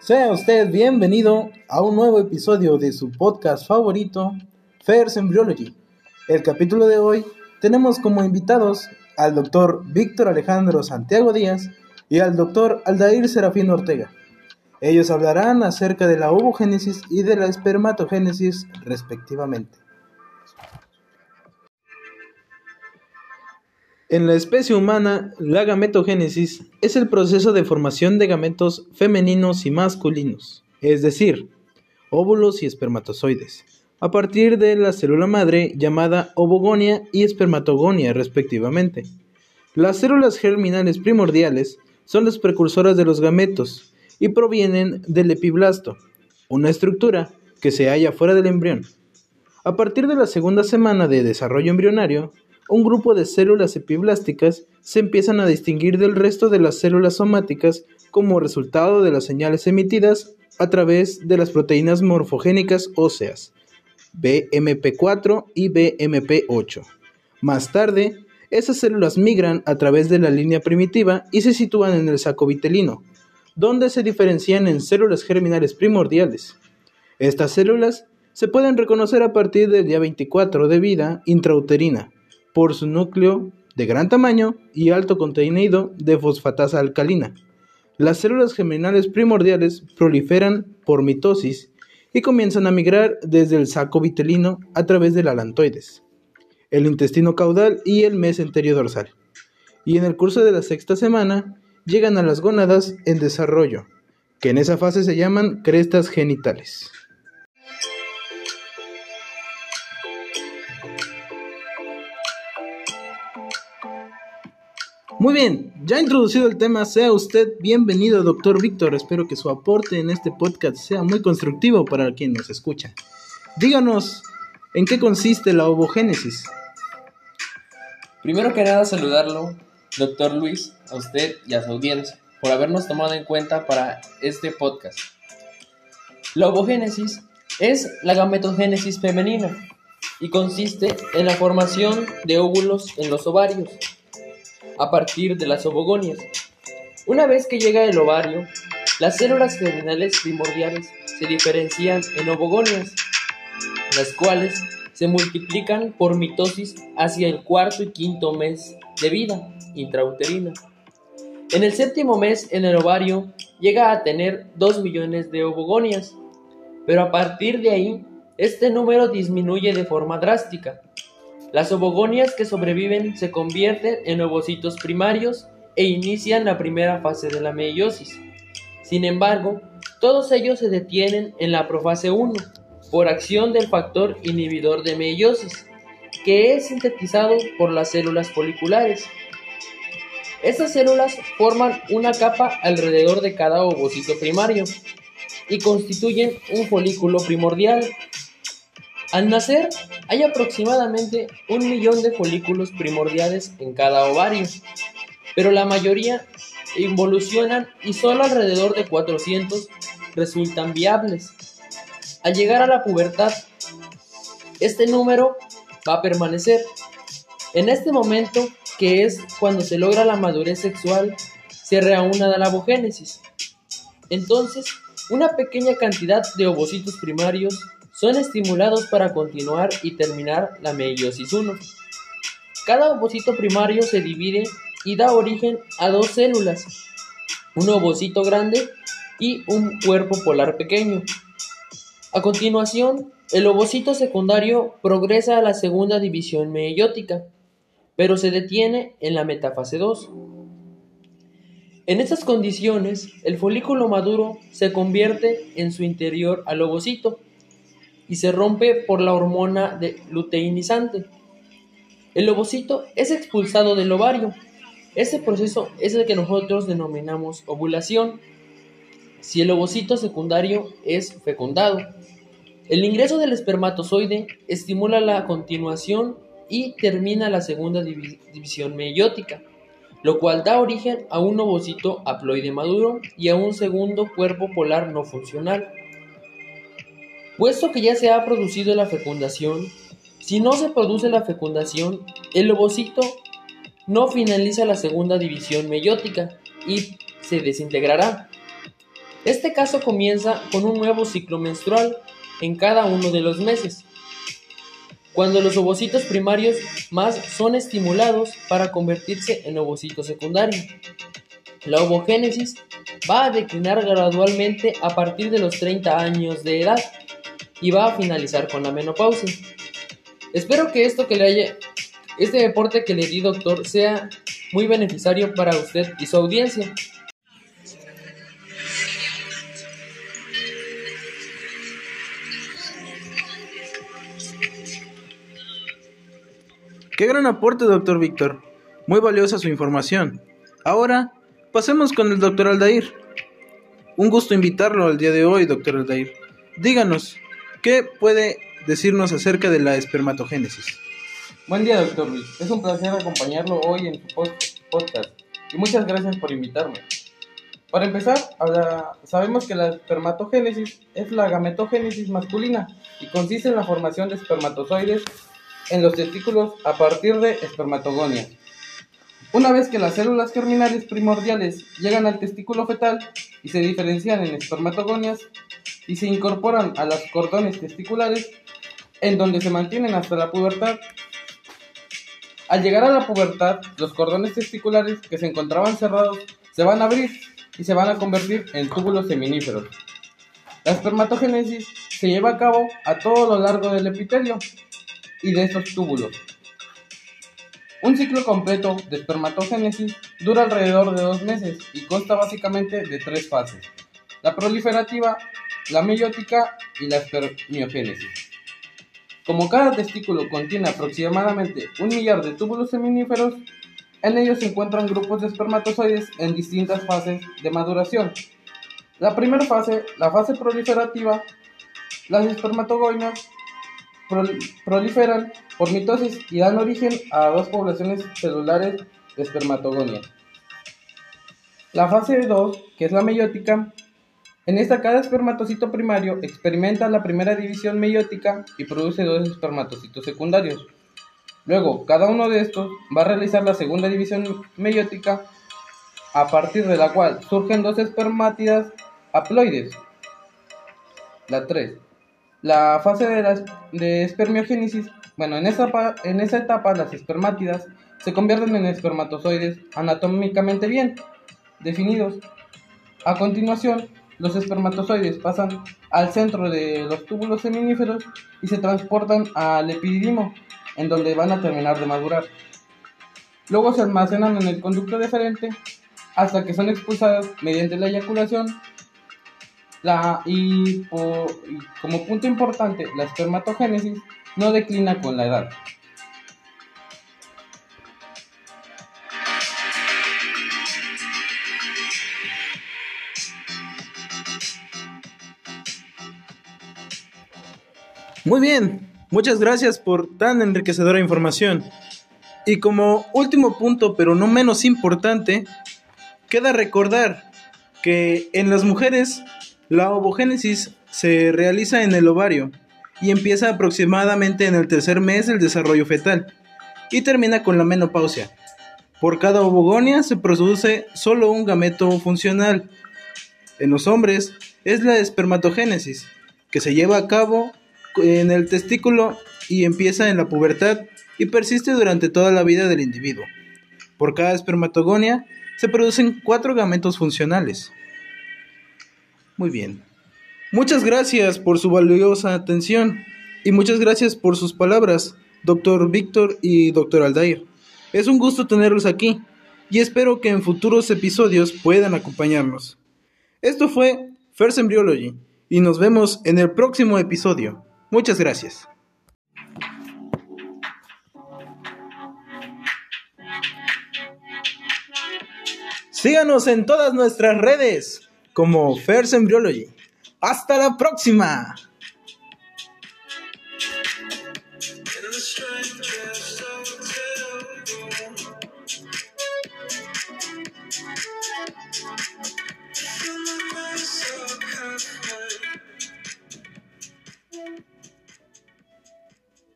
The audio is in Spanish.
Sea usted bienvenido a un nuevo episodio de su podcast favorito, First Embryology. El capítulo de hoy tenemos como invitados al doctor Víctor Alejandro Santiago Díaz y al doctor Aldair Serafín Ortega. Ellos hablarán acerca de la ovogénesis y de la espermatogénesis respectivamente. En la especie humana, la gametogénesis es el proceso de formación de gametos femeninos y masculinos, es decir, óvulos y espermatozoides, a partir de la célula madre llamada ovogonia y espermatogonia respectivamente. Las células germinales primordiales son las precursoras de los gametos y provienen del epiblasto, una estructura que se halla fuera del embrión. A partir de la segunda semana de desarrollo embrionario, un grupo de células epiblásticas se empiezan a distinguir del resto de las células somáticas como resultado de las señales emitidas a través de las proteínas morfogénicas óseas, BMP4 y BMP8. Más tarde, esas células migran a través de la línea primitiva y se sitúan en el saco vitelino, donde se diferencian en células germinales primordiales. Estas células se pueden reconocer a partir del día 24 de vida intrauterina, por su núcleo de gran tamaño y alto contenido de fosfatasa alcalina. Las células germinales primordiales proliferan por mitosis y comienzan a migrar desde el saco vitelino a través del alantoides, el intestino caudal y el mesenterio dorsal. Y en el curso de la sexta semana llegan a las gónadas en desarrollo, que en esa fase se llaman crestas genitales. Muy bien, ya introducido el tema, sea usted bienvenido, doctor Víctor. Espero que su aporte en este podcast sea muy constructivo para quien nos escucha. Díganos, ¿en qué consiste la ovogénesis? Primero que nada, saludarlo, doctor Luis, a usted y a su audiencia, por habernos tomado en cuenta para este podcast. La ovogénesis es la gametogénesis femenina y consiste en la formación de óvulos en los ovarios a partir de las ovogonias. Una vez que llega el ovario, las células germinales primordiales se diferencian en ovogonias, las cuales se multiplican por mitosis hacia el cuarto y quinto mes de vida intrauterina. En el séptimo mes en el ovario llega a tener 2 millones de ovogonias, pero a partir de ahí este número disminuye de forma drástica, las ovogonias que sobreviven se convierten en ovocitos primarios e inician la primera fase de la meiosis. Sin embargo, todos ellos se detienen en la profase 1 por acción del factor inhibidor de meiosis, que es sintetizado por las células foliculares. Estas células forman una capa alrededor de cada ovocito primario y constituyen un folículo primordial al nacer, hay aproximadamente un millón de folículos primordiales en cada ovario, pero la mayoría involucionan y solo alrededor de 400 resultan viables. Al llegar a la pubertad, este número va a permanecer. En este momento, que es cuando se logra la madurez sexual, se reúna la ovogénesis. Entonces, una pequeña cantidad de ovocitos primarios son estimulados para continuar y terminar la meiosis 1. Cada ovocito primario se divide y da origen a dos células, un ovocito grande y un cuerpo polar pequeño. A continuación, el ovocito secundario progresa a la segunda división meiótica, pero se detiene en la metafase 2. En estas condiciones, el folículo maduro se convierte en su interior al ovocito y se rompe por la hormona de luteinizante. El ovocito es expulsado del ovario. Este proceso es el que nosotros denominamos ovulación. Si el ovocito secundario es fecundado, el ingreso del espermatozoide estimula la continuación y termina la segunda división meiótica, lo cual da origen a un ovocito haploide maduro y a un segundo cuerpo polar no funcional. Puesto que ya se ha producido la fecundación, si no se produce la fecundación, el ovocito no finaliza la segunda división meiótica y se desintegrará. Este caso comienza con un nuevo ciclo menstrual en cada uno de los meses, cuando los ovocitos primarios más son estimulados para convertirse en ovocitos secundarios. La ovogénesis va a declinar gradualmente a partir de los 30 años de edad y va a finalizar con la menopausia. Espero que esto que le haya este deporte que le di doctor sea muy beneficiario para usted y su audiencia. Qué gran aporte, doctor Víctor. Muy valiosa su información. Ahora, pasemos con el doctor Aldair. Un gusto invitarlo al día de hoy, doctor Aldair. Díganos, ¿qué puede decirnos acerca de la espermatogénesis? Buen día, doctor Luis. Es un placer acompañarlo hoy en su podcast y muchas gracias por invitarme. Para empezar, sabemos que la espermatogénesis es la gametogénesis masculina y consiste en la formación de espermatozoides en los testículos a partir de espermatogonias. Una vez que las células germinales primordiales llegan al testículo fetal y se diferencian en espermatogonias y se incorporan a los cordones testiculares, en donde se mantienen hasta la pubertad, al llegar a la pubertad, los cordones testiculares que se encontraban cerrados se van a abrir y se van a convertir en túbulos seminíferos. La espermatogénesis se lleva a cabo a todo lo largo del epitelio y de estos túbulos. Un ciclo completo de espermatogénesis dura alrededor de dos meses y consta básicamente de tres fases, la proliferativa, la meiótica y la espermiogénesis. Como cada testículo contiene aproximadamente un millar de túbulos seminíferos, en ellos se encuentran grupos de espermatozoides en distintas fases de maduración. La primera fase, la fase proliferativa, las espermatogoinas proliferan por mitosis y dan origen a dos poblaciones celulares de espermatogonia. La fase 2, que es la meiótica, en esta, cada espermatocito primario experimenta la primera división meiótica y produce dos espermatocitos secundarios. Luego, cada uno de estos va a realizar la segunda división meiótica, a partir de la cual surgen dos espermátidas haploides. La 3. La fase de, la, de espermiogénesis. Bueno, en esa, en esa etapa las espermátidas se convierten en espermatozoides anatómicamente bien definidos. A continuación, los espermatozoides pasan al centro de los túbulos seminíferos y se transportan al epididimo, en donde van a terminar de madurar. Luego se almacenan en el conducto deferente hasta que son expulsadas mediante la eyaculación. La, y como punto importante, la espermatogénesis no declina con la edad. Muy bien, muchas gracias por tan enriquecedora información. Y como último punto, pero no menos importante, queda recordar que en las mujeres la ovogénesis se realiza en el ovario y empieza aproximadamente en el tercer mes del desarrollo fetal y termina con la menopausia. Por cada ovogonia se produce solo un gameto funcional. En los hombres es la espermatogénesis, que se lleva a cabo en el testículo y empieza en la pubertad y persiste durante toda la vida del individuo. Por cada espermatogonia se producen cuatro gametos funcionales. Muy bien. Muchas gracias por su valiosa atención y muchas gracias por sus palabras, doctor Víctor y doctor Aldair. Es un gusto tenerlos aquí y espero que en futuros episodios puedan acompañarnos. Esto fue First Embryology y nos vemos en el próximo episodio. Muchas gracias. Síganos en todas nuestras redes como First Embryology. Hasta la próxima.